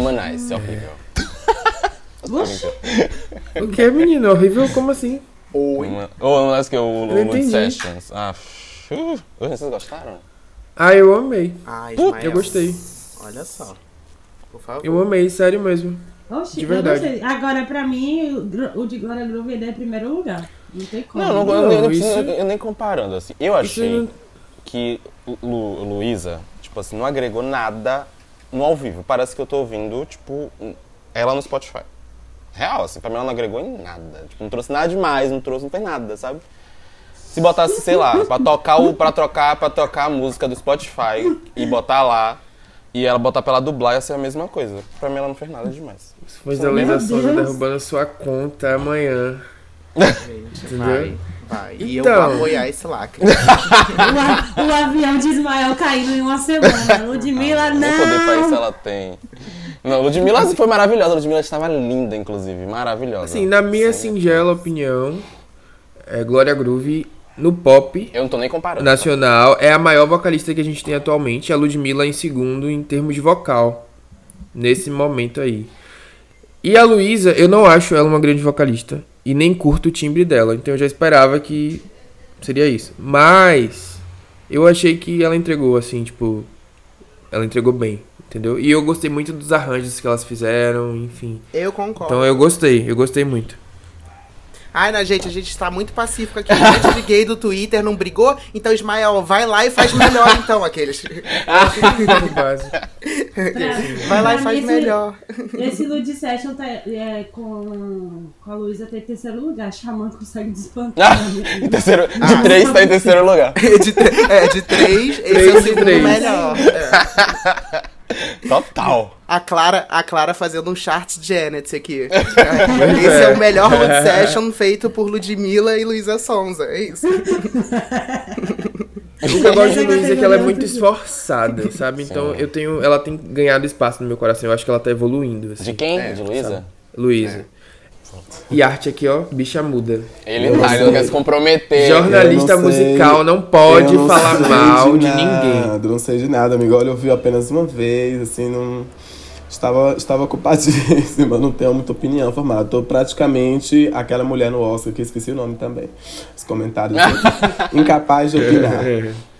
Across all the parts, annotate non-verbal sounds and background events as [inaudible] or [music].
Humanize, é horrível. [laughs] Oxi, O que é, menino? Horrível? Como assim? Ou não é que é o Eu não entendi. Sessions. Ah, uh, vocês gostaram? Ah, eu amei. Eu Ismael. gostei. Olha só. Por favor. Eu amei, sério mesmo. oxi, De eu verdade. Agora, pra mim, o de Glória Groove ele é em primeiro lugar. Não tem como. Não, não, Não, eu, nem- eu nem isso- preciso- eu nem comparando, assim. Eu Isso achei não- que Lu, Luísa, tipo assim, não agregou nada no ao vivo. Parece que eu tô ouvindo, tipo, ela no Spotify. Real, assim, pra mim ela não agregou em nada. Tipo, não trouxe nada demais, não trouxe, não fez nada, sabe? Se botasse, sei lá, pra tocar o. pra trocar, pra tocar a música do Spotify e botar lá, e ela botar pra ela dublar, ia ser a mesma coisa. Pra mim ela não fez nada demais. Depois da Luísa Meu Sonza derrubando a sua conta amanhã. Gente, [laughs] Entendeu? vai, E eu Então. vou apoiar esse lacre. [laughs] O, o avião de Ismael caindo em uma semana. [laughs] Ludmilla, Nem poder pra isso não. ela tem. Não, Ludmilla foi maravilhosa. Ludmilla estava linda, inclusive. Maravilhosa. Assim, na minha Sim. singela opinião, é, Glória Groove no pop Eu não tô nem comparando. nacional é a maior vocalista que a gente tem atualmente. A Ludmilla em segundo em termos de vocal. Nesse momento aí. E a Luísa, eu não acho ela uma grande vocalista. E nem curto o timbre dela. Então eu já esperava que seria isso. Mas eu achei que ela entregou, assim, tipo. Ela entregou bem, entendeu? E eu gostei muito dos arranjos que elas fizeram, enfim. Eu concordo. Então eu gostei, eu gostei muito. Ai, na gente, a gente tá muito pacífico aqui. Um monte de gay do Twitter não brigou. Então, Ismael, vai lá e faz melhor, então, aqueles. Base. [laughs] Vai lá e faz esse- melhor. Esse Lud Session tá, é, com, com a Luísa tá em terceiro lugar. Xamã consegue despantar. Ah, terceiro, de três tá em terceiro lugar. [laughs] De, tre- é, de três, esse Três é o de segundo melhor. É. [laughs] Total. A Clara, a Clara fazendo um charts Janet aqui. [laughs] Esse é o melhor Lud Session feito por Ludmilla e Luísa Sonza. É isso. [laughs] O que eu gosto de Luísa é que ela é muito esforçada, sabe? Então eu tenho. Ela tem ganhado espaço no meu coração. Eu acho que ela tá evoluindo. Assim. De quem? É, de Luísa? Luísa. E arte aqui, ó, bicha muda. Ele Eu tá, ele não quer se comprometer. Jornalista não musical não pode não falar mal de, nada, ninguém. Não sei de nada, amigo. Olha, eu vi apenas uma vez, assim, não. Estava, estava ocupadíssima, não tenho muita opinião formada. Tô praticamente aquela mulher no Oscar que esqueci o nome também. Os comentários. aqui. [laughs] Incapaz de opinar. [laughs]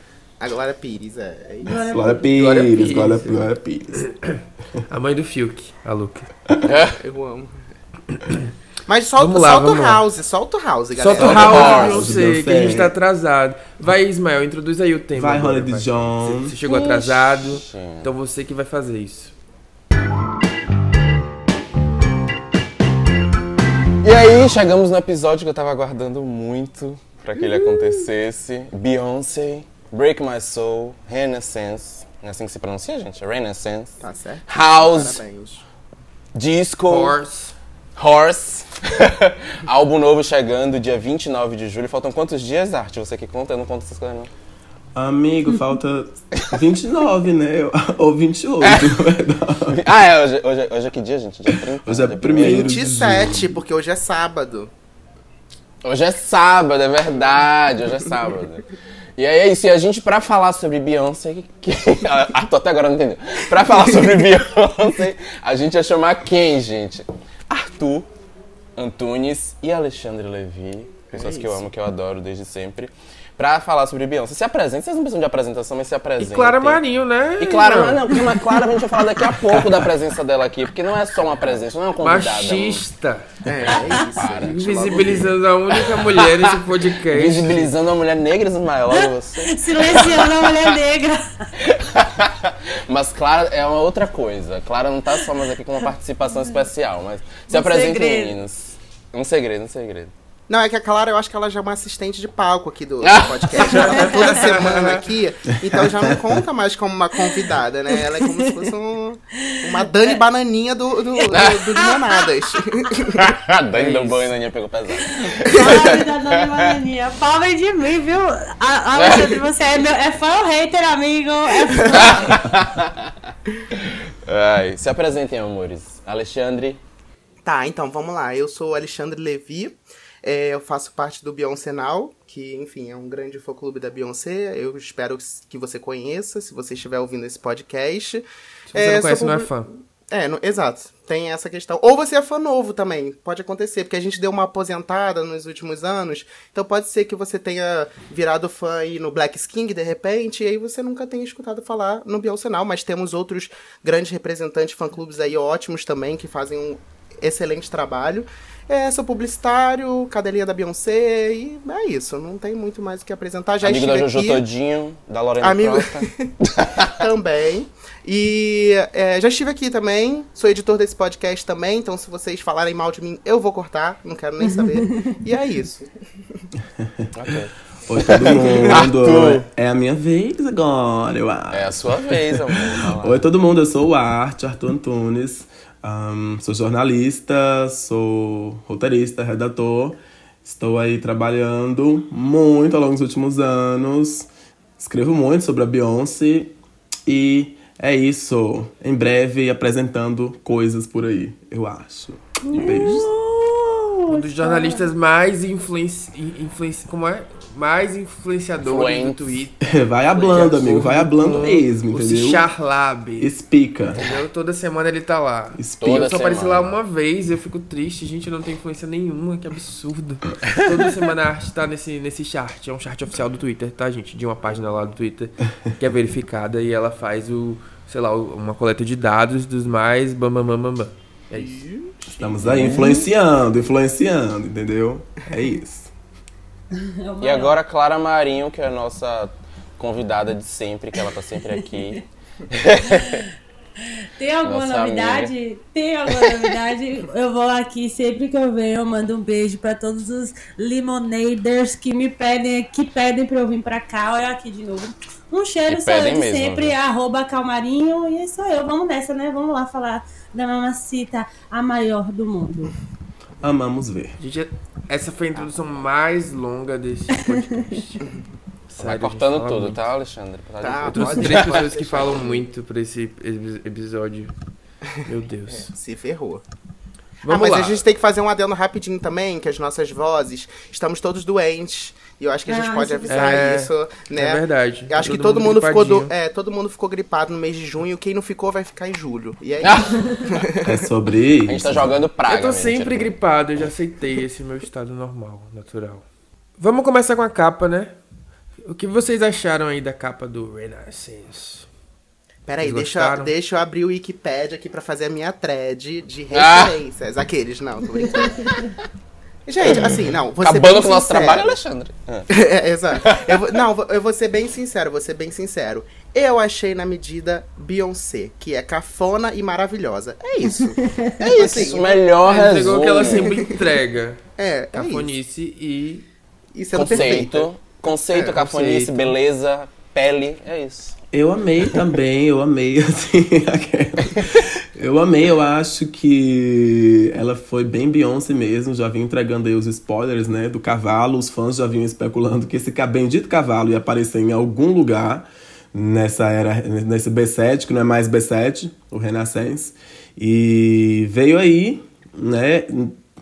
A Glória Pires, é. é isso. Glória Glória Pires, Pires. Glória, Glória Pires. A mãe do Fiuk, a Luca. [laughs] Eu amo. [coughs] Mas solta, Vamos lá, solta vamos o lá. house, solta o house, galera. Solta o House, não se sei, que a gente tá atrasado. Vai, Ismael, introduz aí o tema. Vai, Holiday vai. John. Você chegou atrasado, então você que vai fazer isso. E aí, chegamos no episódio que eu tava aguardando muito pra que ele acontecesse. Beyoncé, Break My Soul, Renaissance. Não é assim que se pronuncia, gente? Renaissance. Tá certo? House, Parabéns. Disco, Horse. Horse. [laughs] Álbum novo chegando dia 29 de julho. Faltam quantos dias, Arte? Você que conta? Eu não conto essas coisas, não. Amigo, falta 29, né? [laughs] Ou 28, na verdade. Ah, é. Hoje, hoje, hoje é que dia, gente? Dia 30? Hoje é Dia primeiro. 27, porque hoje é sábado. Hoje é sábado, é verdade, hoje é sábado. E aí é isso, e a gente, pra falar sobre Beyoncé, que... [laughs] Arthur até agora não entendeu. Pra falar sobre Beyoncé, a gente ia chamar quem, gente? Arthur, Antunes e Alexandre Levi, pessoas que eu amo, que eu adoro desde sempre, pra falar sobre Beyoncé. Se apresentem, vocês não precisam de apresentação, mas se E apresentem. Clara Marinho, né? E Clara, mas não, porque a Clara a gente vai falar daqui a pouco da presença dela aqui, porque não é só uma presença, não é uma convidada. Machista. É, é isso. [laughs] Invisibilizando a única mulher nesse [laughs] podcast. Visibilizando uma mulher negra, Ismael, olha você. Silenciando a mulher negra. [laughs] Mas Clara é uma outra coisa. Clara não tá só mais aqui com uma participação especial, mas se Um segredo. meninos. Um segredo, um segredo. Não, é que a Clara, eu acho que ela já é uma assistente de palco aqui do, do podcast. Ela tá toda [laughs] semana aqui, então já não conta mais como uma convidada, né? Ela é como se fosse um- uma Dani Bananinha do, do, do, do Limonadas. A [laughs] Dani É deu isso. banho na Aninha pegou pesado. Ai, da dona Bananinha. Palma de mim, viu? A- Alexandre, você é, meu, é fã ou hater, amigo? É fã. [laughs] Ai, se apresentem, amores. Alexandre. Tá, então vamos lá. Eu sou o Alexandre Levi. É, eu faço parte do Beyoncé Now, que, enfim, é um grande fã-clube da Beyoncé. Eu espero que você conheça, se você estiver ouvindo esse podcast. Se você não conhece, sou não é fã. É, no- exato. Tem essa questão. Ou você é fã novo também. Pode acontecer, porque a gente deu uma aposentada nos últimos anos. Então pode ser que você tenha virado fã aí no Black King de repente, e aí você nunca tenha escutado falar no Beyoncé não. Mas temos outros grandes representantes, fã-clubes aí ótimos também, que fazem um excelente trabalho. É, sou publicitário, cadelinha da Beyoncé, e é isso. Não tem muito mais o que apresentar. Já Amigo da estive Jojo aqui Todinho, da Lorena Amigo- Costa. [laughs] também. E é, já estive aqui também, sou editor desse podcast também, então se vocês falarem mal de mim, eu vou cortar, não quero nem saber. [laughs] e é isso. Ok. Oi, todo mundo. [laughs] Arthur. é a minha vez agora, eu acho. É a sua vez, amor. Oi, todo mundo. Eu sou o Arte, Arthur Antunes. Ahn, sou jornalista, sou roteirista, redator. Estou aí trabalhando muito ao longo dos últimos anos. Escrevo muito sobre a Beyoncé. E é isso. Em breve apresentando coisas por aí, eu acho. E beijos. Um dos jornalistas mais influenci... influenci... Como é? Mais influenciadores Influentes. do Twitter. [laughs] Vai hablando, amigo. Vai hablando Com mesmo, O entendeu? Charlab. Explica. Entendeu? Toda semana ele tá lá. Explica. Toda Eu só apareci lá uma vez e eu fico triste. Gente, não tem influência nenhuma, que absurdo. Toda semana a arte tá nesse, nesse chart. É um chart oficial do Twitter, tá, gente? De uma página lá do Twitter que é verificada e ela faz o, sei lá, o- uma coleta de dados dos mais bam bam bam bam. bam. É isso. Estamos aí influenciando, influenciando, entendeu? É isso. [laughs] E agora Clara Marinho, que é a nossa convidada de sempre, que ela tá sempre aqui. [laughs] Tem alguma Nossa novidade? Tem alguma novidade? Eu vou aqui, sempre que eu venho, eu mando um beijo pra todos os limonaders que me pedem, que pedem pra eu vir pra cá. Olha aqui de novo. Um cheiro sou eu de mesmo, sempre, viu? arroba calmarinho, e sou eu. Vamos nessa, né? Vamos lá falar da mamacita, a maior do mundo. Amamos ver. Gente, essa foi a introdução mais longa desse [laughs] podcast. Vai Sério, a gente cortando tudo, muito. tá, Alexandre? Tá Tá, Eu trouxe três pessoas que falam muito pra esse epi- episódio. Meu Deus. Se ferrou. Vamos ah, mas lá. a gente tem que fazer um adendo rapidinho também, que as nossas vozes, estamos todos doentes. E eu acho que a gente Ah, pode isso é avisar É, isso, né? É verdade. Eu acho que Todo todo mundo, ficou do, é, todo mundo ficou gripado no mês de junho. Quem não ficou vai ficar em julho. E é [laughs] isso. É sobre A gente isso. tá jogando praga. Eu tô sempre gripado, eu já aceitei esse meu estado normal, natural. Vamos começar com a capa, né? O que vocês acharam aí da capa do Renaissance? Peraí, deixa, deixa eu abrir o Wikipedia aqui pra fazer a minha thread de Ah! referências. Aqueles, não, tô brincando. [laughs] Gente, assim, não, vou ser Acabando com o nosso trabalho, Alexandre. Ah. [laughs] É, exato. Eu vou- não, eu vou ser bem sincero, vou ser bem sincero. Eu achei na medida Beyoncé, que é cafona e maravilhosa. É isso. [laughs] É isso. Isso, o melhor Ela entregou o que ela resumo. sempre entrega. [laughs] É, é isso. Cafonice e. E sendo perfeita. Conceito. Conceito, É, cafonice, conceito. beleza, pele. É isso. Eu amei também, eu amei, [laughs] assim. Eu amei, eu acho que ela foi bem Beyoncé mesmo, já vinha entregando aí os spoilers, né, do cavalo, os fãs já vinham especulando que esse bendito cavalo ia aparecer em algum lugar nessa era, nesse B7, que não é mais B7, o Renaissance, e veio aí, né,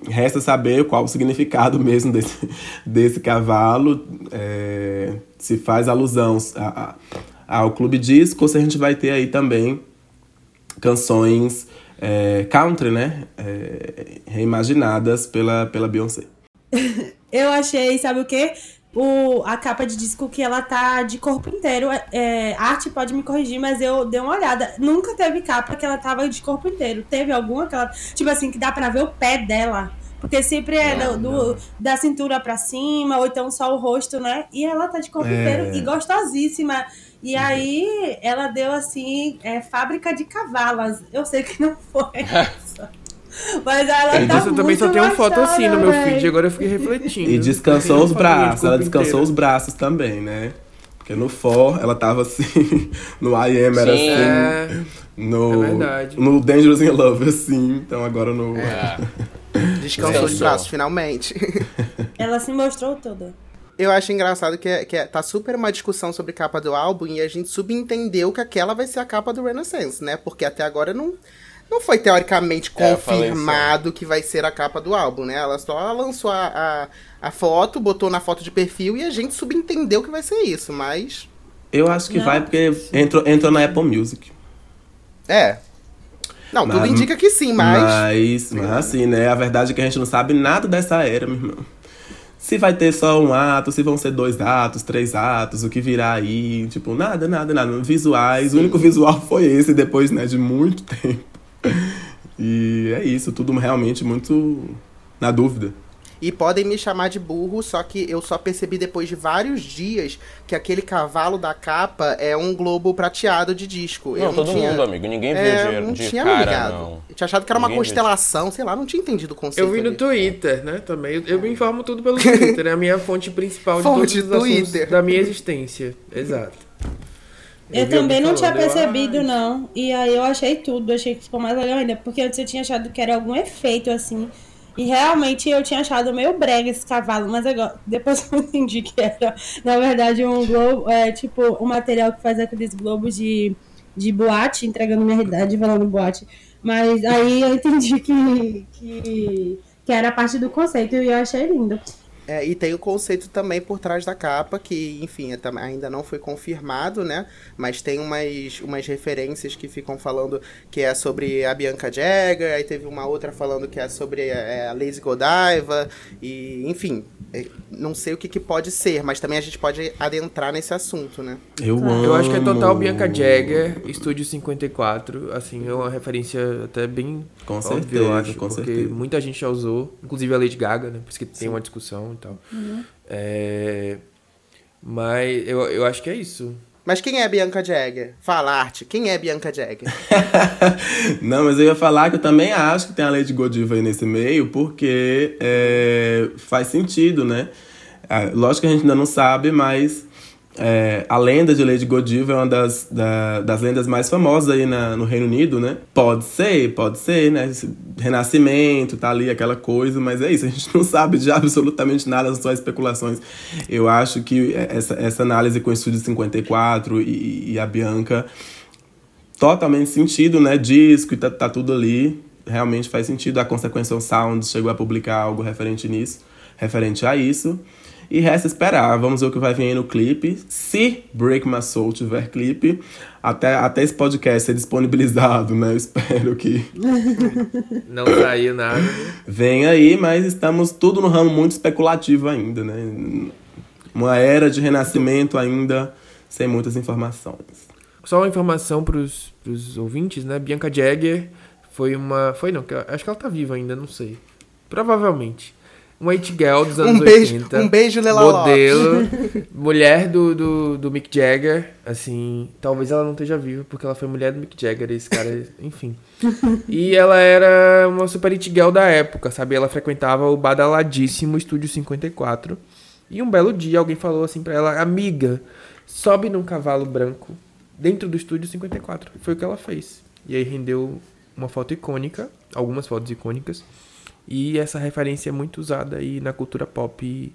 resta saber qual o significado mesmo desse, [laughs] desse cavalo, é, se faz alusão a- a- ao Clube Disco, se a gente vai ter aí também canções é, country, né? É, reimaginadas pela, pela Beyoncé. [laughs] Eu achei, sabe o quê? O, a capa de disco que ela tá de corpo inteiro. É, é, arte pode me corrigir, mas eu dei uma olhada. Nunca teve capa que ela tava de corpo inteiro. Teve alguma que ela. Tipo assim, que dá pra ver o pé dela. Porque sempre é do, do- da cintura pra cima, ou então só o rosto, né? E ela tá de corpo É. inteiro e gostosíssima. E aí ela deu assim, é, fábrica de cavalas. Eu sei que não foi [laughs] essa. Mas ela E tá disso eu também só tenho foto assim no meu feed, agora eu fiquei refletindo. E descansou os braços, ela descansou inteiro. os braços também, né? Porque no For ela tava assim, [laughs] no I Am era Sim. assim, É, no, é verdade. no Dangerous in Love assim, então agora no... É. [laughs] Descansou os braços, finalmente. Ela se mostrou toda. Eu acho engraçado que, é- que é- tá super uma discussão sobre capa do álbum e a gente subentendeu que aquela vai ser a capa do Renaissance, né? Porque até agora não, não foi teoricamente É, confirmado que vai ser a capa do álbum, né? Ela só lançou a, a, a foto, botou na foto de perfil e a gente subentendeu que vai ser isso, mas. Eu acho que Não. vai porque entrou, entrou na Apple Music. É. Não, tudo Mas- indica que sim, mas. Mas, mas assim, né? A verdade é que a gente não sabe nada dessa era, meu irmão. Se vai ter só um ato, se vão ser dois atos, três atos, o que virá aí, tipo, nada, nada, nada. Visuais, o único visual [laughs] foi esse depois, né, de muito [laughs] tempo. E é isso, tudo realmente muito na dúvida. E podem me chamar de burro, só que eu só percebi depois de vários dias que aquele cavalo da capa é um globo prateado de disco. eu Não, não todo tinha... mundo, amigo. Ninguém viu É, de, não de tinha me cara, ligado. não. Eu tinha achado que era uma Ninguém viu. constelação, sei lá, não tinha entendido o conceito. Eu vi no ali. Twitter, né? Também. Eu, eu me informo tudo pelo [laughs] Twitter. É a minha fonte principal Fonte de todos Twitter. da minha existência. Exato. Eu, vi também não tinha eu, percebido, "Ai, não. E aí eu achei tudo, achei que ficou mais legal ainda. Porque antes eu tinha achado que era algum efeito, assim. E realmente eu tinha achado meio brega esse cavalo, mas agora, [laughs] depois eu entendi que era, na verdade, um globo, é tipo o material que faz aqueles globos de, de boate, entregando minha realidade falando boate. Mas aí eu entendi que, que, que era parte do conceito e eu achei lindo. É, e tem o conceito também por trás da capa, que, enfim, é ainda não foi confirmado, né? Mas tem umas, umas referências que ficam falando que é sobre a Bianca Jagger, aí teve uma outra falando que é sobre é, a Lazy Godiva, e, enfim, é, não sei o que, que pode ser, mas também a gente pode adentrar nesse assunto, né? Eu amo. Eu acho que é total Bianca Jagger, Estúdio 54. Assim, é uma referência até bem Com óbvia, eu certeza, acho. com porque certeza. muita gente já usou, inclusive a Lady Gaga, né? Por isso que tem uma discussão tal. É, Mas eu, eu acho que é isso. Mas quem é a Bianca Jagger? Fala, Arte, quem é Bianca Jagger? [laughs] Não, mas eu ia falar que eu também acho que tem a Lady Godiva aí nesse meio, porque é, faz sentido, né? Ah, lógico que a gente ainda não sabe, mas é, a lenda de Lady Godiva é uma das, da- das lendas mais famosas aí na- no Reino Unido, né? Pode ser, pode ser, né? Esse renascimento, tá ali, aquela coisa, mas é isso, a gente não sabe de absolutamente nada, são só especulações. Eu acho que essa, essa análise com o Estúdio 54 e, e a Bianca totalmente sentido, né? Disco e tá, tá tudo ali. Realmente faz sentido. A Consequential Sound chegou a publicar algo referente nisso, referente a isso. E resta esperar. Vamos ver o que vai vir aí no clipe. Se Break My Soul tiver clipe, até, até esse podcast ser disponibilizado, né? Eu espero que [laughs] Não saiu nada. venha aí, mas estamos tudo no ramo muito especulativo ainda, né? Uma era de renascimento ainda sem muitas informações. Só uma informação pros, pros ouvintes, né? Bianca Jagger foi uma. Foi não, acho que ela tá viva ainda, não sei. Provavelmente. Uma it girl dos anos Um beijo, 80. um beijo, Lela Lopes. Modelo. [laughs] mulher do, do, do Mick Jagger. Assim, talvez ela não esteja viva, porque ela foi mulher do Mick Jagger, esse cara, [laughs] enfim. E ela era uma super it girl da época, sabe? Ela frequentava o badaladíssimo Estúdio 54. E um belo dia alguém falou assim pra ela, amiga, sobe num cavalo branco dentro do Estúdio 54. E foi o que ela fez. E aí rendeu uma foto icônica, algumas fotos icônicas. E essa referência é muito usada aí na cultura pop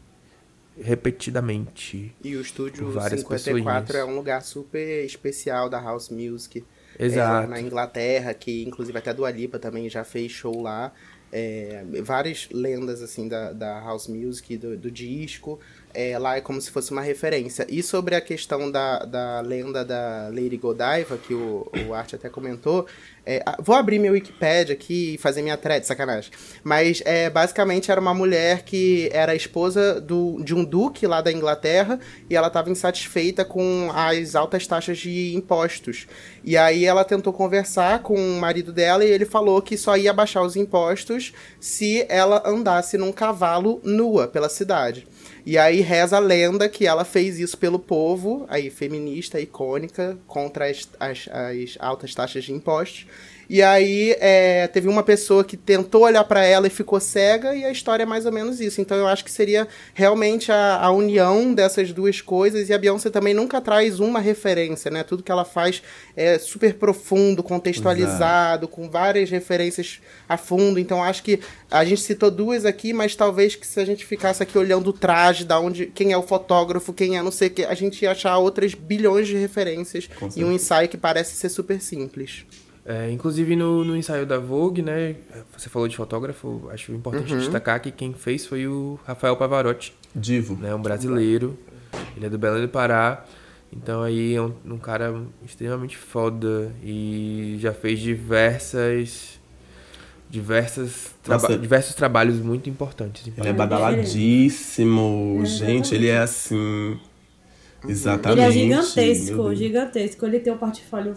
repetidamente. E o estúdio Por várias 54 pessoinhas. é um lugar super especial da House Music. Exato. É, na Inglaterra, que inclusive até a Dua Lipa também já fez show lá. É, várias lendas assim da, da House Music, do, do disco. É, lá é como se fosse uma referência. E sobre a questão da, da lenda da Lady Godiva, que o, o Art até comentou, é, vou abrir meu Wikipedia aqui e fazer minha thread, sacanagem. Mas é, basicamente era uma mulher que era esposa do, de um duque lá da Inglaterra e ela estava insatisfeita com as altas taxas de impostos. E aí ela tentou conversar com o marido dela e ele falou que só ia baixar os impostos se ela andasse num cavalo nua pela cidade. E aí reza a lenda que ela fez isso pelo povo, aí feminista, icônica, contra as, as, as altas taxas de impostos. E aí é, teve uma pessoa que tentou olhar pra ela e ficou cega, e a história é mais ou menos isso. Então eu acho que seria realmente a, a união dessas duas coisas, e a Beyoncé também nunca traz uma referência, né? Tudo que ela faz é super profundo, contextualizado, com várias referências a fundo. Então acho que a gente citou duas aqui, mas talvez que se a gente ficasse aqui olhando o traje, da onde, quem é o fotógrafo, quem é não sei o que, a gente ia achar outras bilhões de referências e um ensaio que parece ser super simples. É, inclusive no, no ensaio da Vogue, né? Você falou de fotógrafo, acho importante destacar que quem fez foi o Rafael Pavarotti, Divo. né? Um brasileiro. Ele é do Belém do Pará. Então aí é um, um cara extremamente foda e já fez diversas diversas traba diversos trabalhos muito importantes. Ele é badaladíssimo. Gente, ele é assim. Exatamente. Ele é gigantesco, gigantesco. Ele tem um portfólio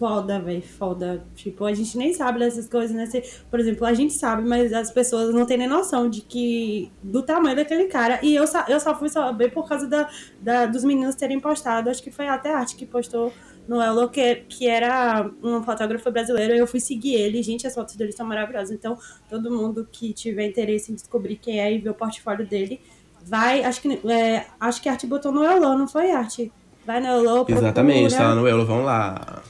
foda, velho, foda. Tipo, a gente nem sabe dessas coisas, né? Se- Por exemplo, a gente sabe, mas as pessoas não têm nem noção de que... Do tamanho daquele cara. E eu só, eu só fui saber por causa da, da- dos meninos terem postado. Acho que foi até a Arte que postou no Elo, que, que era um fotógrafo brasileiro. Eu fui seguir ele. Gente, as fotos dele são maravilhosas. Então, todo mundo que tiver interesse em descobrir quem é e ver o portfólio dele... Vai, acho que, é, acho que a Arte botou no Elo, não foi Arte? Vai no Elo, Exatamente, procura. tá no Euro, vão lá.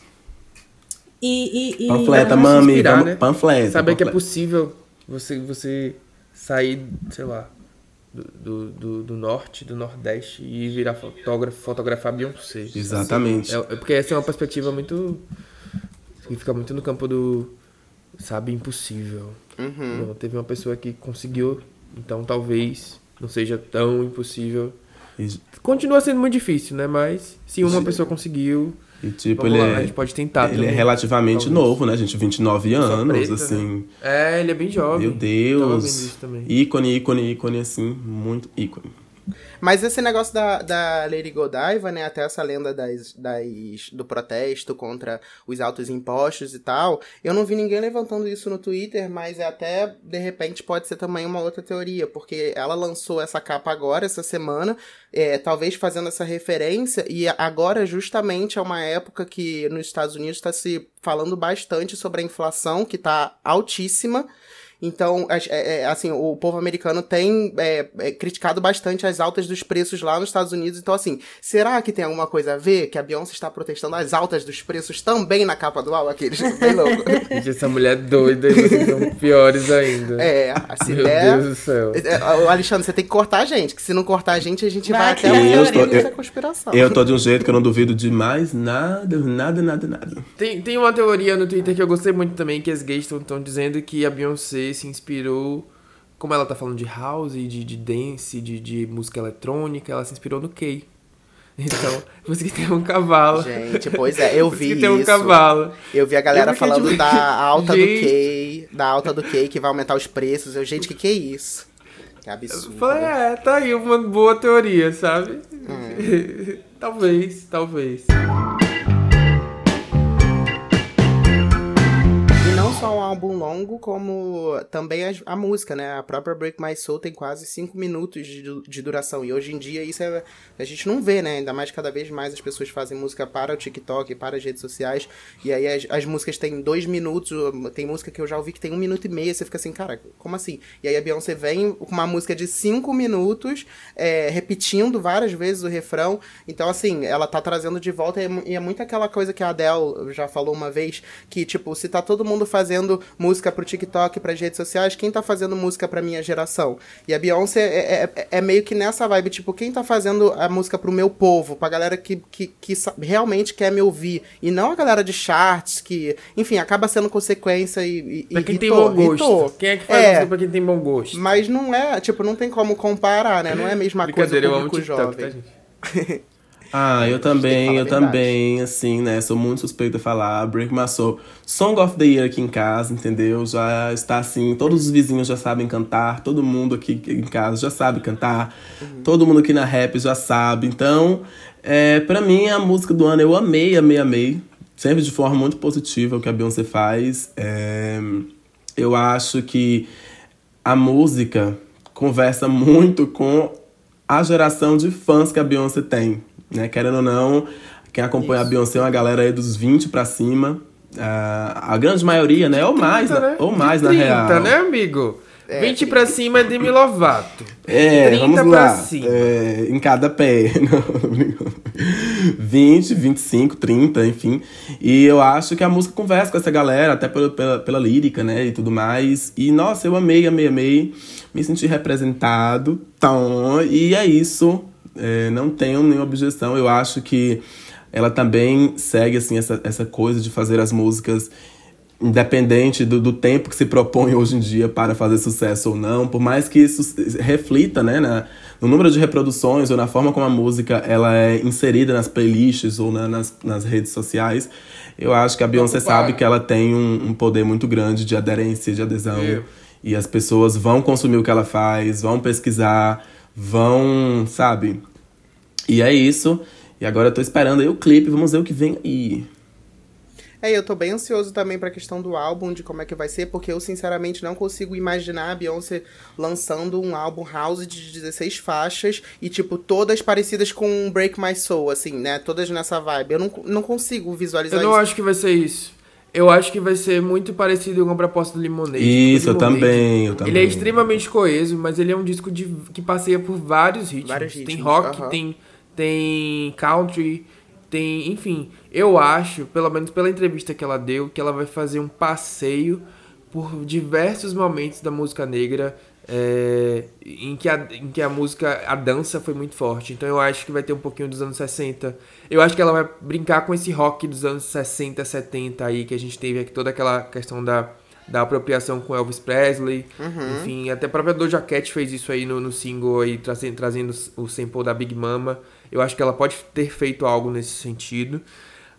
E, e, e... Panfleta, mami, inspirar, vamos, né? panfleta. Saber que é panfleta. possível você, você sair, sei lá, do, do, do, norte, do nordeste e virar fotógrafo, fotografar Beyoncé. Exatamente. É, é porque essa é uma perspectiva muito. que fica muito no campo do. Sabe, impossível. Uhum. Não, teve uma pessoa que conseguiu, então talvez não seja tão impossível. Continua sendo muito difícil, né? Mas se uma pessoa conseguiu, e, tipo, vamos ele lá, a é. gente pode tentar Ele é também. relativamente Talvez. novo, né, gente? 29 Só anos, preta, assim. É, ele é bem jovem. Meu Deus. Ícone, ícone, ícone, assim. Muito ícone. Mas esse negócio da, da Lady Godiva, né? Até essa lenda das, das, do protesto contra os altos impostos e tal. Eu não vi ninguém levantando isso no Twitter, mas é até, de repente, pode ser também uma outra teoria. Porque ela lançou essa capa agora, essa semana, é, talvez fazendo essa referência. E agora, justamente, é uma época que nos Estados Unidos está se falando bastante sobre a inflação, que está altíssima. Então, é, é, assim, o povo americano tem é, é, criticado bastante as altas dos preços lá nos Estados Unidos. Então, assim, será que tem alguma coisa a ver que a Beyoncé está protestando as altas dos preços também na capa do álbum? Aqueles [laughs] bem louco. Gente, essa mulher é doida e vocês são piores ainda. É, se Meu der... Deus do céu. É, Alexandre, você tem que cortar a gente, que se não cortar a gente, a gente vai, Vai até teoria tô- eu- da conspiração. Eu tô de um jeito que eu não duvido de mais nada, nada, nada, nada. Tem, tem uma teoria no Twitter que eu gostei muito também, que as gays estão dizendo que a Beyoncé se inspirou, como ela tá falando de house, de, de dance, de, de música eletrônica, ela se inspirou no Kay. [laughs] Então, por isso que tem um cavalo. Gente, pois é, eu vi isso que tem um cavalo. Eu vi a galera falando tipo, da alta do gente. Key, da alta do Key, que vai aumentar os preços. Eu, gente, que que é isso? Que absurdo. Eu falei, é, tá aí uma boa teoria, sabe? Hum. [laughs] talvez, talvez. Só um álbum longo, como também a, a música, né? A própria Break My Soul tem quase 5 minutos de, de duração. E hoje em dia isso é, a gente não vê, né? Ainda mais cada vez mais as pessoas fazem música para o TikTok, para as redes sociais. E aí as, as músicas têm 2 minutos, tem música que eu já ouvi que tem 1 um minuto e meio. Você fica assim, cara, como assim? E aí a Beyoncé vem com uma música de 5 minutos, é, repetindo várias vezes o refrão. Então, assim, ela tá trazendo de volta. E é e é muito aquela coisa que a Adele já falou uma vez, que, tipo, se tá todo mundo fazendo música pro TikTok, pras redes sociais, quem tá fazendo música pra minha geração? E a Beyoncé é, é- é meio que nessa vibe, tipo, quem tá fazendo a música pro meu povo, pra galera que, que, que realmente quer me ouvir, e não a galera de charts, que, enfim, acaba sendo consequência e. e Pra quem e tem hitou, bom gosto. Quem é que faz É. música pra quem tem bom gosto? Mas não é, tipo, não tem como comparar, né? Não é a mesma coisa Brincadeira, o eu amo TikTok, jovem. tá, gente? [laughs] Ah, eu também, eu também, assim, né? Sou muito suspeito a falar. Break My Soul. Song of the Year aqui em casa, entendeu? Já está assim, todos os vizinhos já sabem cantar, todo mundo aqui em casa já sabe cantar, todo mundo aqui na rap já sabe. Então, é, pra mim, a música do ano eu amei, amei, amei. Sempre de forma muito positiva o que a Beyoncé faz. É, eu acho que a música conversa muito com a geração de fãs que a Beyoncé tem, né? Querendo ou não, quem acompanha a Beyoncé é uma galera aí dos 20 pra cima. Ah, a grande maioria, né? Ou mais, 30, na- né? ou mais De na 30, real. né, amigo? 20 pra cima é Demi Lovato. É, 30 vamos pra lá. cima. É, em cada pé. [laughs] Não, tô brincando. 20, 25, 30, enfim. E eu acho que a música conversa com essa galera, até pela, pela, pela lírica, né? E tudo mais. E, nossa, eu amei, amei, amei. Me senti representado. Então, e é isso. É, não tenho nenhuma objeção. Eu acho que ela também segue, assim, essa, essa coisa de fazer as músicas independente do, do, tempo que se propõe hoje em dia para fazer sucesso ou não, por mais que isso reflita né, na, no número de reproduções ou na forma como a música ela é inserida nas playlists ou na, nas, nas redes sociais, eu acho que a Beyoncé sabe que ela tem um, um, poder muito grande de aderência, de adesão. E as pessoas vão consumir o que ela faz, vão pesquisar, vão, sabe? E é isso. E agora eu tô esperando aí o clipe, vamos ver o que vem aí. É, eu tô bem ansioso também pra questão do álbum, de como é que vai ser, porque eu sinceramente não consigo imaginar a Beyoncé lançando um álbum house de 16 faixas e, tipo, todas parecidas com Break My Soul, assim, né? Todas nessa vibe. Eu não, não consigo visualizar isso. Eu não isso. acho que vai ser isso. Eu acho que vai ser muito parecido com a proposta do Lemonade. Isso, eu também, eu também. Ele é extremamente coeso, mas ele é um disco de, que passeia por vários ritmos. Vários ritmos tem rock, uh -huh. tem, tem country, tem, enfim, eu acho, pelo menos pela entrevista que ela deu, que ela vai fazer um passeio por diversos momentos da música negra é, em, que a, em que a música, a dança foi muito forte. Então eu acho que vai ter um pouquinho dos anos 60. Eu acho que ela vai brincar com esse rock dos anos 60, 70 aí, que a gente teve aqui toda aquela questão da, da apropriação com Elvis Presley. Uhum. Enfim, até a própria Doja Cat fez isso aí no, no single aí, trazendo, trazendo o sample da Big Mama. Eu acho que ela pode ter feito algo nesse sentido.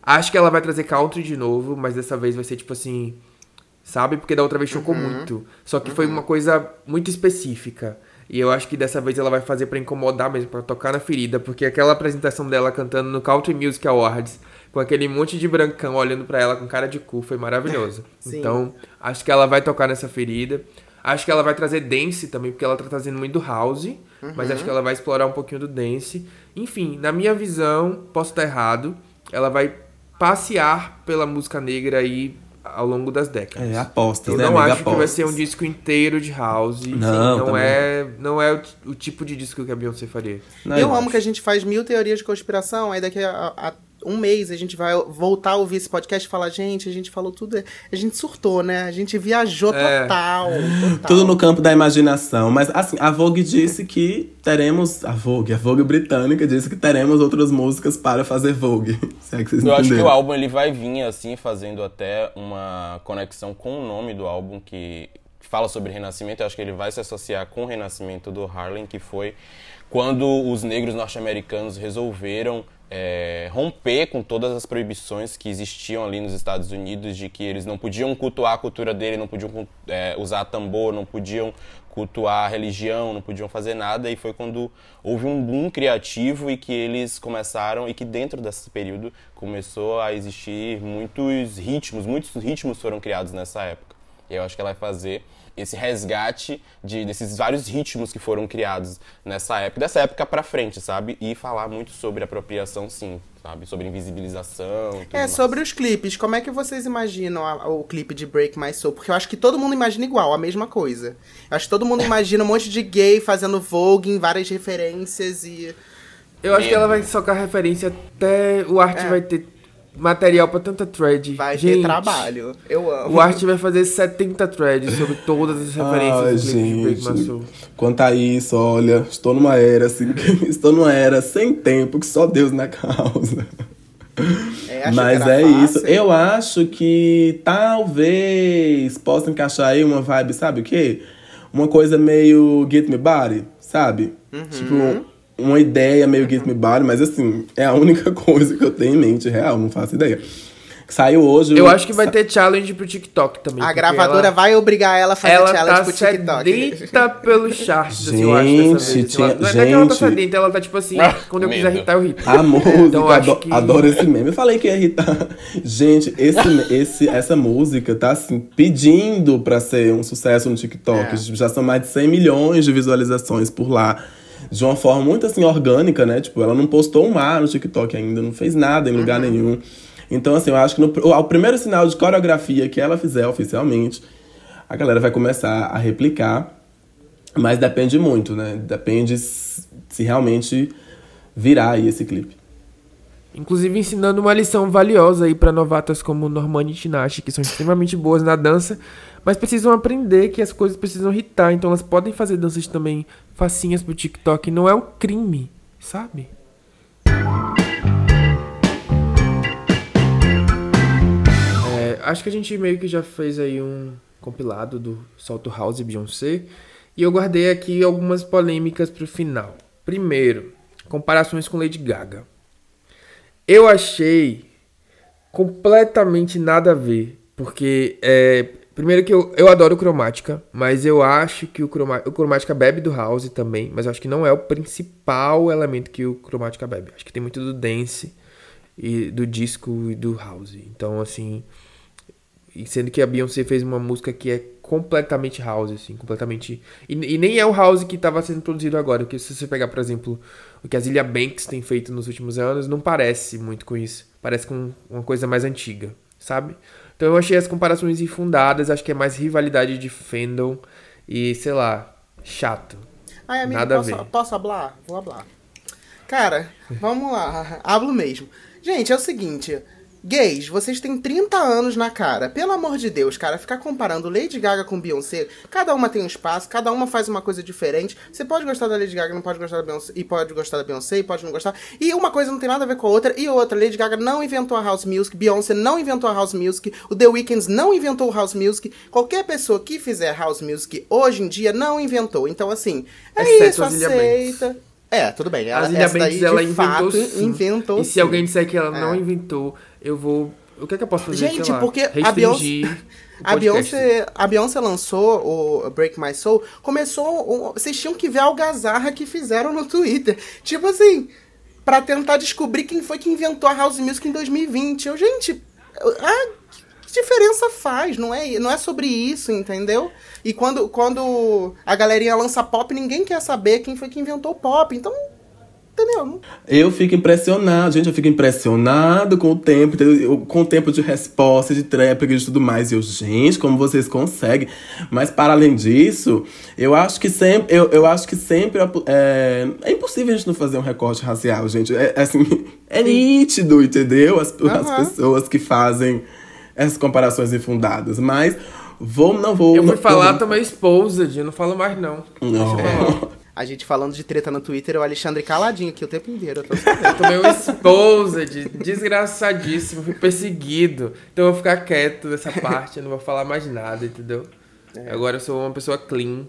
Acho que ela vai trazer country de novo, mas dessa vez vai ser tipo assim. Sabe? Porque da outra vez chocou uhum. muito. Só que uhum. foi uma coisa muito específica. E eu acho que dessa vez ela vai fazer para incomodar mesmo, para tocar na ferida. Porque aquela apresentação dela cantando no Country Music Awards, com aquele monte de brancão olhando para ela com cara de cu, foi maravilhoso. [laughs] então, acho que ela vai tocar nessa ferida. Acho que ela vai trazer dance também, porque ela tá trazendo muito house. Uhum. Mas acho que ela vai explorar um pouquinho do dance. Enfim, na minha visão, posso estar errado, ela vai passear pela música negra aí ao longo das décadas. É, apostas, Eu né, não amiga? acho apostas. que vai ser um disco inteiro de house. Não, não é, não é o, o, tipo de disco que a Beyoncé faria. Não, eu, eu amo que a gente faz mil teorias de conspiração, aí daqui a, a um mês a gente vai voltar a ouvir esse podcast e falar, gente, a gente falou tudo. A gente surtou, né? A gente viajou é. total, total, Tudo no campo da imaginação. Mas assim, a Vogue disse que teremos. A Vogue, a Vogue britânica disse que teremos outras músicas para fazer Vogue. [laughs] Se é que vocês Eu acho que o álbum ele vai vir, assim, fazendo até uma conexão com o nome do álbum que fala sobre renascimento. Eu acho que ele vai se associar com o renascimento do Harlem, que foi quando os negros norte-americanos resolveram é, romper com todas as proibições que existiam ali nos Estados Unidos de que eles não podiam cultuar a cultura dele, não podiam é, usar tambor, não podiam cultuar a religião, não podiam fazer nada e foi quando houve um boom criativo e que eles começaram e que dentro desse período começou a existir muitos ritmos, muitos ritmos foram criados nessa época. E eu acho que ela vai fazer esse resgate de, desses vários ritmos que foram criados nessa época, dessa época para frente, sabe? E falar muito sobre apropriação, sim, sabe? Sobre invisibilização. é, mais. sobre os clipes. Como é que vocês imaginam a, o clipe de Break My Soul? Porque eu acho que todo mundo imagina igual, a mesma coisa. Eu acho que todo mundo [laughs] imagina um monte de gay fazendo Vogue em várias referências e. Eu acho que ela vai socar referência até o arte é. vai ter material pra tanta thread. Vai gente, ter trabalho. Eu amo. O Art vai fazer 70 threads sobre todas as referências do gente. Quanto a isso, olha, estou numa era, assim, [laughs] estou numa era sem tempo, que só Deus na causa. É, Mas é fácil. isso. Eu acho que talvez possa encaixar aí uma vibe, sabe o quê? Uma coisa meio Get Me Body, sabe? Uhum. Tipo, uma ideia meio Get Me Body, mas assim, é a única [laughs] coisa que eu tenho em mente real, não faço ideia. Saiu hoje. Eu acho que vai ter challenge pro TikTok também. A gravadora ela, vai obrigar ela a fazer ela challenge tá pro TikTok. Sedenta [laughs] pelo charts, gente, assim, eu acho, dessa vez. Tinha, não é gente, que ela tá sedenta, ela tá tipo assim, ah, quando eu medo. quiser irritar, eu irrito. A música, [laughs] então, adoro, que... adoro esse meme. Eu falei que ia irritar. Gente, esse, esse, essa música tá assim, pedindo pra ser um sucesso no TikTok. É. Já são mais de 100 milhões de visualizações por lá de uma forma muito assim orgânica, né? Tipo, ela não postou um mar no TikTok ainda, não fez nada em lugar uhum. nenhum. Então, assim, eu acho que no, o primeiro sinal de coreografia que ela fizer oficialmente, a galera vai começar a replicar. Mas depende muito, né? Depende se realmente virar aí esse clipe. Inclusive ensinando uma lição valiosa aí para novatas como Normani e Tinashe, que são extremamente boas na dança, mas precisam aprender que as coisas precisam irritar, então elas podem fazer danças também facinhas pro TikTok, não é um crime, sabe? É, acho que a gente meio que já fez aí um compilado do Solto House e Beyoncé. E eu guardei aqui algumas polêmicas pro final. Primeiro, comparações com Lady Gaga. Eu achei completamente nada a ver. Porque, é, primeiro que eu, eu adoro cromática, mas eu acho que o, croma, o cromática bebe do house também, mas eu acho que não é o principal elemento que o cromática bebe. Acho que tem muito do dance e do disco e do house. Então, assim, sendo que a Beyoncé fez uma música que é completamente house, assim, completamente. E, e nem é o house que estava sendo produzido agora. Porque se você pegar, por exemplo, o que a Zilia Banks tem feito nos últimos anos, não parece muito com isso. Parece com uma coisa mais antiga, sabe? Então eu achei as comparações infundadas, acho que é mais rivalidade de fandom e, sei lá, chato. Ai, amigo, Nada a posso, ver. posso falar? Vou falar. Cara, vamos lá. [laughs] Hablo mesmo. Gente, é o seguinte. Gays, vocês têm 30 anos na cara. Pelo amor de Deus, cara, ficar comparando Lady Gaga com Beyoncé, cada uma tem um espaço, cada uma faz uma coisa diferente. Você pode gostar da Lady Gaga, não pode gostar da Beyoncé, e pode gostar da Beyoncé, e pode não gostar. E uma coisa não tem nada a ver com a outra, e outra, Lady Gaga não inventou a house music, Beyoncé não inventou a house music, o The Weeknd não inventou o house music. Qualquer pessoa que fizer house music hoje em dia não inventou. Então, assim, é Exceto isso, aceita. É, tudo bem. A Ela, essa daí, ela inventou fato, inventou E se sim. alguém disser que ela não É. inventou, eu vou... O que é que eu posso fazer? Gente, porque a Beyoncé- A. Beyoncé, a Beyoncé lançou o Break My Soul, começou. Vocês tinham que ver a algazarra que fizeram no Twitter. Tipo assim, pra tentar descobrir quem foi que inventou a House Music em 2020. Eu, gente, ah, que diferença faz? Não é, não é sobre isso, entendeu? E quando, quando a galerinha lança pop, ninguém quer saber quem foi que inventou o pop. Então, entendeu? Eu fico impressionado, gente, eu fico impressionado com o tempo, com o tempo de resposta, de trap e tudo mais. E eu, gente, como vocês conseguem? Mas para além disso, eu acho que sempre, eu, eu acho que sempre é, é impossível a gente não fazer um recorte racial, gente. É, é assim, [laughs] é nítido, entendeu? As, as Aham. pessoas que fazem essas comparações infundadas. Mas vou, não vou. Eu fui não, falar, não, tomei exposed, eu não falo mais não. não. [laughs] A gente falando de treta no Twitter, o Alexandre caladinho aqui o tempo inteiro. Eu tô [laughs] Eu tomei um exposed, desgraçadíssimo, fui perseguido. Então eu vou ficar quieto nessa [laughs] parte, eu não vou falar mais nada, entendeu? Agora eu sou uma pessoa clean.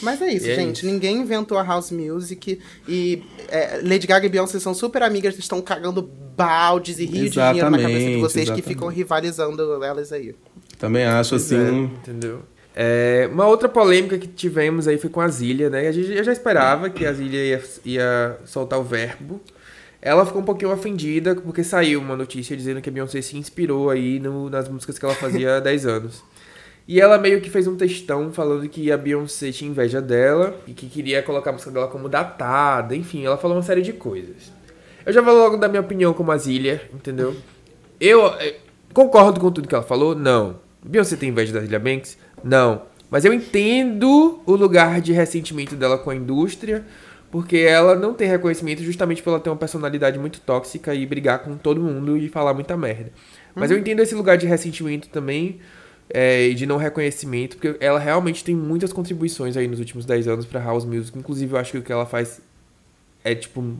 Mas é isso, E é gente. isso. Ninguém inventou a house music. E é, Lady Gaga e Beyoncé são super amigas, estão cagando baldes e rios de dinheiro na cabeça de Exatamente, vocês que exatamente. ficam rivalizando elas aí. Também acho Pois assim. é, entendeu? É, uma outra polêmica que tivemos aí foi com a Zilia, né? A gente, eu já esperava que a Zilia ia, ia soltar o verbo. Ela ficou um pouquinho ofendida porque saiu uma notícia dizendo que a Beyoncé se inspirou aí no- nas músicas que ela fazia há 10 anos. E ela meio que fez um textão falando que a Beyoncé tinha inveja dela e que queria colocar a música dela como datada. Enfim, ela falou uma série de coisas. Eu já vou logo dar minha opinião como a Zilia, entendeu? Eu eh, concordo com tudo que ela falou? Não. Beyoncé tem inveja da Zilia Banks? Não. Mas eu entendo o lugar de ressentimento dela com a indústria, porque ela não tem reconhecimento justamente por ela ter uma personalidade muito tóxica e brigar com todo mundo e falar muita merda. Mas eu entendo esse lugar de ressentimento também é, e de não reconhecimento, porque ela realmente tem muitas contribuições aí nos últimos 10 anos pra House Music. Inclusive, eu acho que o que ela faz é, tipo,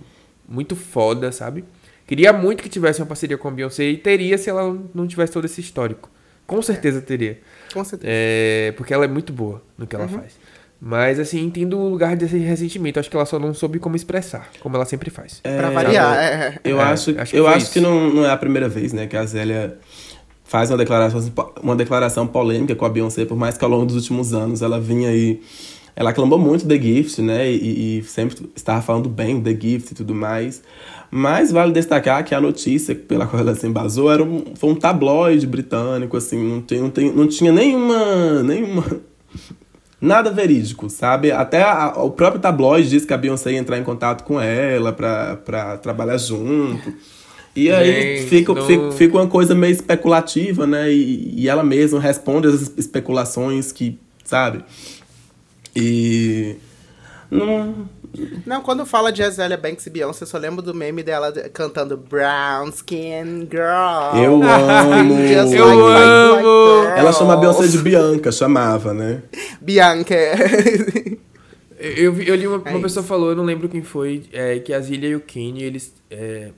muito foda, sabe? Queria muito que tivesse uma parceria com a Beyoncé e teria se ela não tivesse todo esse histórico. Com certeza teria. Com certeza. É, porque ela é muito boa no que ela faz. Mas, assim, entendo o lugar desse ressentimento. Acho que ela só não soube como expressar, como ela sempre faz. pra variar. é. Eu É, acho, acho que eu acho isso. que não, não é a primeira vez, né, que a Zélia faz uma declaração, uma declaração polêmica com a Beyoncé, por mais que ao longo dos últimos anos ela vinha aí. Ela aclamou muito The Gift, né? E, e sempre estava falando bem do The Gift e tudo mais. Mas vale destacar que a notícia pela qual ela se embasou era um, foi um tabloide britânico, assim, não, tem, não, tem, não tinha nenhuma. nenhuma [laughs] nada verídico, sabe? Até a- o próprio tabloide disse que a Beyoncé ia entrar em contato com ela pra trabalhar junto. E aí Gente, fica, não- fica, fica uma coisa meio especulativa, né? E, e ela mesma responde às especulações que, sabe? E. Não. Não, quando fala de Azalea Banks e Beyoncé, eu só lembro do meme dela de- cantando Brown Skin Girl. Eu [laughs] amo. Just Eu like amo. Ela chama a Beyoncé de Bianca, chamava, né? Bianca. Eu, vi- eu li uma, uma É pessoa falou, eu não lembro quem foi, é, que a Zilia e o Kanye, eles é,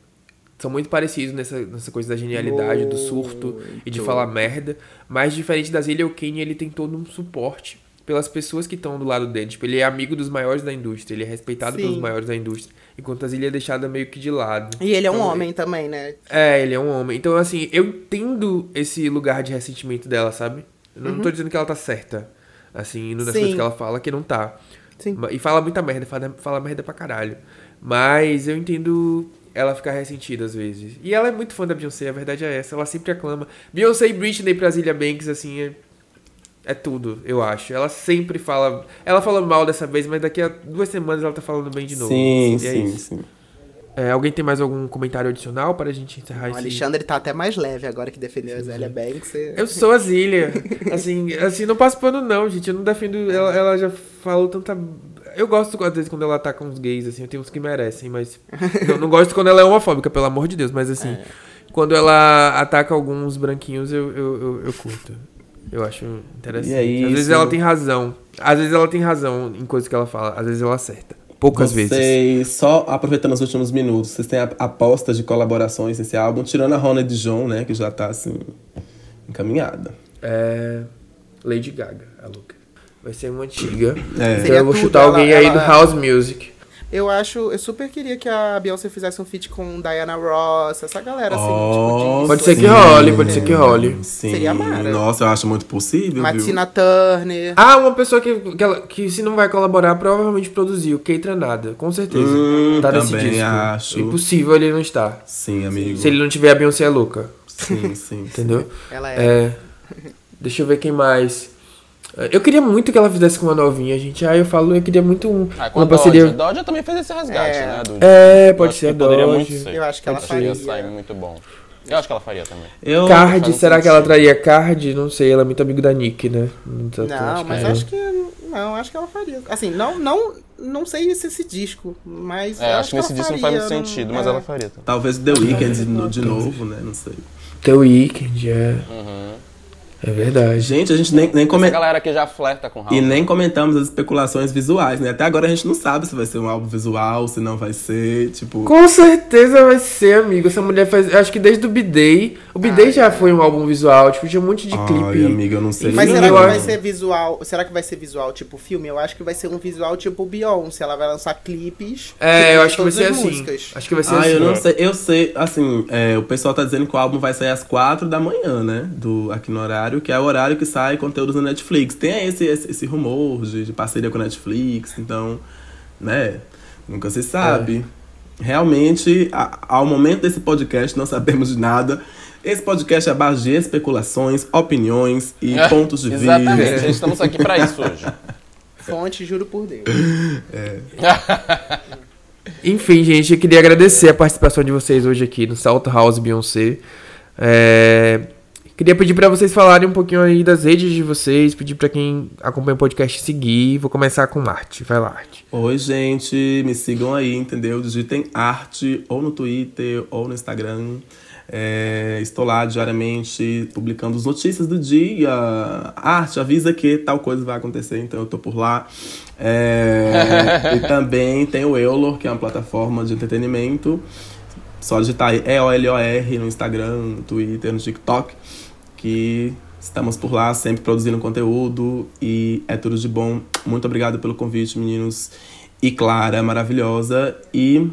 são muito parecidos nessa, nessa coisa da genialidade, do surto e de falar merda. Mas diferente da Zillion, o Kane ele tem todo um suporte pelas pessoas que estão do lado dele. Tipo, ele é amigo dos maiores da indústria, ele é respeitado Sim. pelos maiores da indústria. Enquanto a Zillion é deixada meio que de lado. E ele é um Então, homem também, né? É, ele é um homem. Então, assim, eu entendo esse lugar de ressentimento dela, sabe? Eu não tô dizendo que ela tá certa. Assim, indo das Uhum. Sim. coisas que ela fala, que não tá. Sim. E fala muita merda, fala, fala merda pra caralho. Mas eu entendo ela ficar ressentida às vezes. E ela é muito fã da Beyoncé, a verdade é essa. Ela sempre aclama. Beyoncé e Britney pra Zilia Banks, assim, é, é tudo, eu acho. Ela sempre fala. Ela falou mal dessa vez, mas daqui a duas semanas ela tá falando bem de novo. Sim, E é sim, isso. sim. É, alguém tem mais algum comentário adicional para a gente encerrar O esse... Alexandre tá até mais leve agora que defendeu a Zélia Banks. Eu sou a Zília. Assim, assim, não passo pano não, gente. Eu não defendo. Ela, ela já falou tanta. Eu gosto, às vezes, quando ela ataca uns gays, assim, eu tenho uns que merecem, mas. [laughs] não, não gosto quando ela é homofóbica, pelo amor de Deus, mas assim. É. Quando ela ataca alguns branquinhos, eu, eu, eu, eu curto. Eu acho interessante. E é Às vezes isso. ela tem razão. Às vezes ela tem razão em coisas que ela fala. Às vezes ela acerta. Poucas vezes. Vocês, só aproveitando os últimos minutos, vocês têm a- apostas de colaborações nesse álbum, tirando a Rona de John, né, que já tá, assim, encaminhada. É. Lady Gaga, a Luca. Vai ser uma antiga. É. Então eu vou chutar ela- alguém aí do ela- House Music. Eu acho, eu super queria que a Beyoncé fizesse um feat com Diana Ross, essa galera assim, Oh, tipo de Pode ser que role, pode ser que role. Sim. Seria mara. Nossa, eu acho muito possível, viu? Martina Turner. Ah, uma pessoa que, que, ela- que se não vai colaborar, provavelmente produziu. Keitra Nada, com certeza. Hum, tá nesse também disco. acho. Impossível ele não estar. Sim, amigo. Se ele não tiver a Beyoncé é louca. Sim, sim. [laughs] Entendeu? Ela é. É. Deixa eu ver quem mais. Eu queria muito que ela fizesse com uma novinha, gente. Ah, eu falo, eu queria muito um, Ah, com uma a Dodge. parceria. A Dodge também fez esse resgate, É. né? do- É, Eu pode acho ser que a Dodge. muito ser. Eu acho que ela Acho que ia faria. sair muito bom. Eu acho que ela faria também. Eu, Card, será que ela traria Card? Não sei, ela é muito amigo da Nick, né? Não, Não, mas não. acho que não, acho que ela faria. Assim, não, não, não sei se esse disco, mas É, eu acho que nesse disco não faz muito faria, sentido, não- mas é. ela faria também. Talvez The Weeknd de, no- de novo, né? Não sei. The Weeknd, é. Uhum. É verdade. Gente, a gente nem, nem Essa comenta. galera que já flerta com House. E nem comentamos as especulações visuais, né? Até agora a gente não sabe se vai ser um álbum visual, se não vai ser, tipo... Com certeza vai ser, amigo. Essa mulher faz. eu Acho que desde o B-Day. O B-Day já foi um álbum visual. Tipo, tinha um monte de Ai, clipe. amiga, eu não sei. Mas será que vai ser visual? Será que vai ser visual tipo filme? Eu acho que vai ser um visual tipo Beyoncé. Ela vai lançar clipes. É, eu acho que vai ser as assim. músicas. Acho que vai ser Ah, assim. eu não sei. Eu sei, assim, é, o pessoal tá dizendo que o álbum vai sair às quatro da manhã, né? Do, aqui no horário, que é o horário que sai conteúdos na Netflix. Tem esse, esse, esse rumor de, de parceria com a Netflix, então, né? Nunca se sabe. É. Realmente, a- ao momento desse podcast, não sabemos de nada. Esse podcast é a base de especulações, opiniões e pontos de Exatamente, vista. estamos aqui pra isso hoje. [laughs] Fonte, juro por Deus. [laughs] Enfim, gente, eu queria agradecer a participação de vocês hoje aqui no Salto House Beyoncé. É, Queria pedir pra vocês falarem um pouquinho aí das redes de vocês, pedir pra quem acompanha o podcast seguir. Vou começar com arte. Vai lá, arte. Oi, gente, me sigam aí, entendeu? Digitem arte ou no Twitter ou no Instagram. É, estou lá diariamente publicando as notícias do dia. Arte avisa que tal coisa vai acontecer, então eu tô por lá. É, [laughs] e também tem o Eulor, que é uma plataforma de entretenimento. Só digitar aí E-O-L-O-R no Instagram, no Twitter, no TikTok, que estamos por lá sempre produzindo conteúdo e é tudo de bom. Muito obrigado pelo convite, meninos. E Clara, maravilhosa. E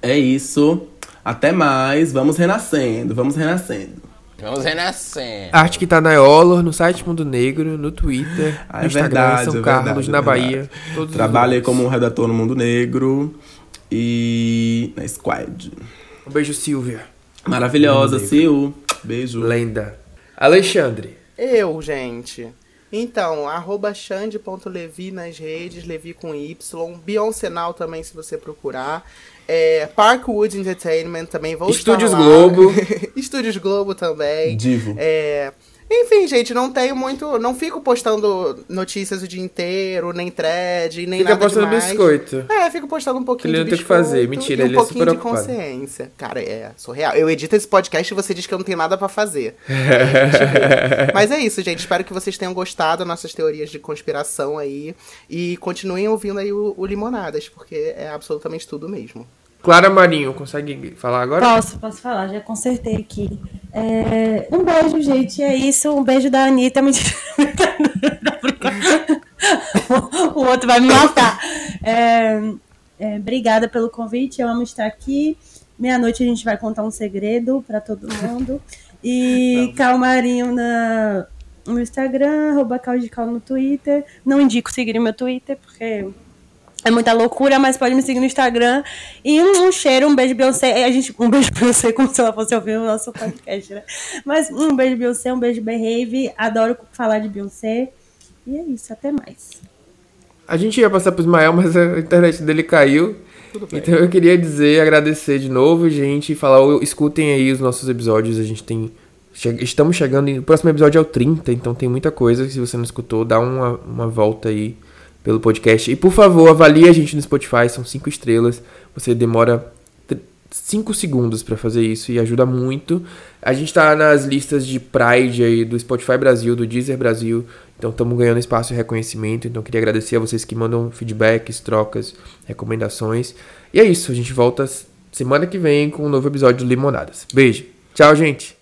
é isso. Até mais. Vamos renascendo, vamos renascendo. Vamos renascer. Arte que tá na Eolor, no site Mundo Negro, no Twitter, Ah, no é Instagram, verdade, São é Carlos, verdade, na é verdade. Bahia. Trabalhei como um redator no Mundo Negro e na Squad. Um beijo, Silvia. Maravilhosa, Sil. Beijo. Lenda. Alexandre. Eu, gente. Então, arroba xande.levi nas redes, Levi com Y. Beyoncé Now também, se você procurar. É, Parkwood Entertainment também, vou Estúdios estar lá. Globo. [laughs] Estúdios Globo também. Divo. É, enfim, gente, não tenho muito. Não fico postando notícias o dia inteiro, nem thread, nem Fica nada postando demais. biscoito. É, fico postando um pouquinho Ele de não tem o que fazer. Mentira, e um ele é pouquinho de consciência. Cara, é surreal. Eu edito esse podcast e você diz que eu não tenho nada pra fazer. É. [laughs] Mas é isso, gente. Espero que vocês tenham gostado das nossas teorias de conspiração aí. E continuem ouvindo aí o, o Limonadas, porque é absolutamente tudo mesmo. Clara Marinho, consegue falar agora? Posso, posso falar, já consertei aqui. É, um beijo, gente. É isso. Um beijo da Anitta. [laughs] O outro vai me matar. É, é, obrigada pelo convite. Eu amo estar aqui. Meia-noite a gente vai contar um segredo para todo mundo. E Calmarinho na, no Instagram, arroba Caldical no Twitter. Não indico seguir o meu Twitter, porque é muita loucura, mas pode me seguir no Instagram. E um, um cheiro, um beijo Beyoncé. A gente, um beijo [laughs] Beyoncé, como se ela fosse ouvir o nosso podcast, né? Mas um beijo Beyoncé, um beijo Behave. Adoro falar de Beyoncé. E é isso, até mais. A gente ia passar pro Ismael, mas a internet dele caiu. Então eu queria dizer, agradecer de novo, gente, e falar, escutem aí os nossos episódios, a gente tem estamos chegando, o próximo episódio é o 30, então tem muita coisa, se você não escutou, dá uma, uma volta aí pelo podcast. E por favor, avalie a gente no Spotify, são 5 estrelas. Você demora 5 segundos para fazer isso e ajuda muito. A gente tá nas listas de Pride aí do Spotify Brasil, do Deezer Brasil, então estamos ganhando espaço e reconhecimento. Então queria agradecer a vocês que mandam feedbacks, trocas, recomendações. E é isso, a gente volta semana que vem com um novo episódio do Limonadas. Beijo. Tchau, gente.